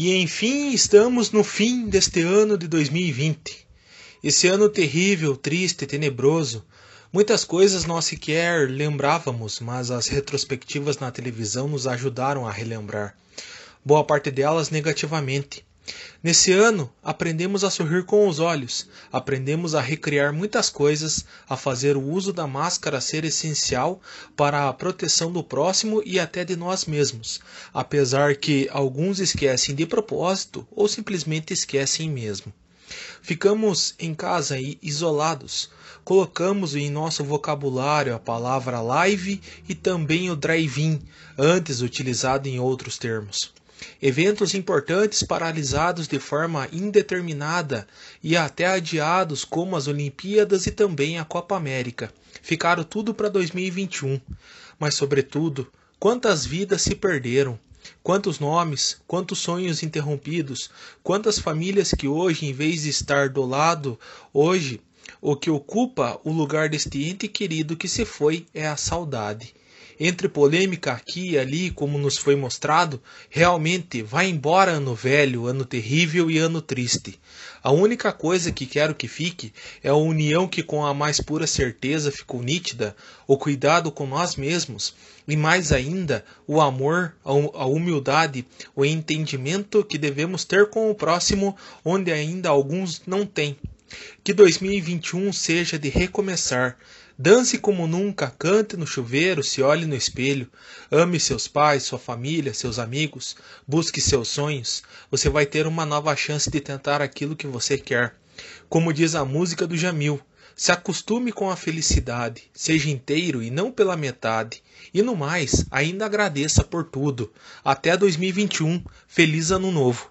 E enfim, estamos no fim deste ano de 2020. Esse ano terrível, triste, tenebroso. Muitas coisas nós sequer lembrávamos, mas as retrospectivas na televisão nos ajudaram a relembrar. Boa parte delas negativamente. Nesse ano, aprendemos a sorrir com os olhos, aprendemos a recriar muitas coisas, a fazer o uso da máscara ser essencial para a proteção do próximo e até de nós mesmos, apesar que alguns esquecem de propósito ou simplesmente esquecem mesmo. Ficamos em casa e isolados. Colocamos em nosso vocabulário a palavra live e também o drive-in, antes utilizado em outros termos. Eventos importantes paralisados de forma indeterminada e até adiados, como as Olimpíadas e também a Copa América. Ficaram tudo para 2021. Mas, sobretudo, quantas vidas se perderam? Quantos nomes, quantos sonhos interrompidos, quantas famílias que hoje, em vez de estar do lado, hoje, o que ocupa o lugar deste ente querido que se foi é a saudade entre polêmica aqui e ali, como nos foi mostrado, realmente vai embora ano velho, ano terrível e ano triste. A única coisa que quero que fique é a união que com a mais pura certeza ficou nítida, o cuidado com nós mesmos, e mais ainda o amor, a humildade, o entendimento que devemos ter com o próximo, onde ainda alguns não têm. Que 2021 seja de recomeçar, Dance como nunca, cante no chuveiro, se olhe no espelho, ame seus pais, sua família, seus amigos, busque seus sonhos. Você vai ter uma nova chance de tentar aquilo que você quer. Como diz a música do Jamil, se acostume com a felicidade, seja inteiro e não pela metade. E no mais, ainda agradeça por tudo. Até 2021. Feliz Ano Novo!